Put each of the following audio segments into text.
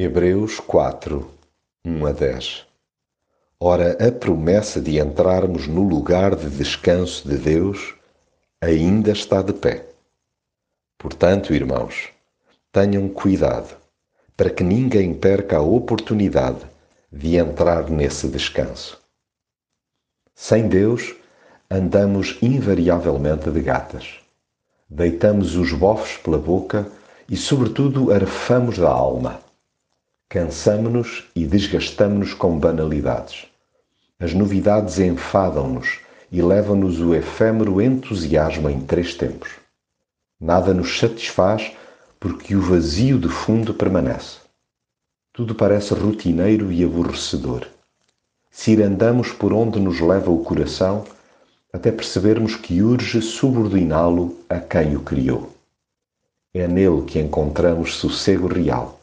Hebreus 4, 1 a 10 Ora, a promessa de entrarmos no lugar de descanso de Deus ainda está de pé. Portanto, irmãos, tenham cuidado para que ninguém perca a oportunidade de entrar nesse descanso. Sem Deus, andamos invariavelmente de gatas. Deitamos os bofos pela boca e, sobretudo, arfamos da alma Cansamo-nos e desgastamo-nos com banalidades. As novidades enfadam-nos e levam-nos o efêmero entusiasmo em três tempos. Nada nos satisfaz porque o vazio de fundo permanece. Tudo parece rotineiro e aborrecedor. Cirandamos por onde nos leva o coração até percebermos que urge subordiná-lo a quem o criou. É nele que encontramos sossego real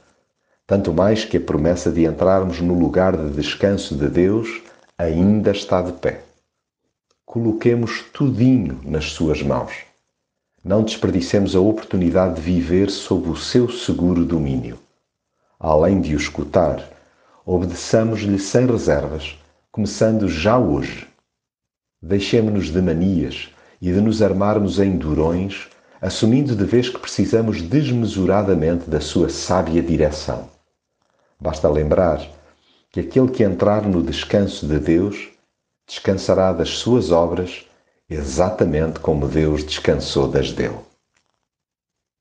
tanto mais que a promessa de entrarmos no lugar de descanso de Deus ainda está de pé. Coloquemos tudinho nas suas mãos. Não desperdicemos a oportunidade de viver sob o seu seguro domínio. Além de o escutar, obedeçamos-lhe sem reservas, começando já hoje. Deixemos-nos de manias e de nos armarmos em durões, assumindo de vez que precisamos desmesuradamente da sua sábia direção. Basta lembrar que aquele que entrar no descanso de Deus descansará das suas obras exatamente como Deus descansou das dele.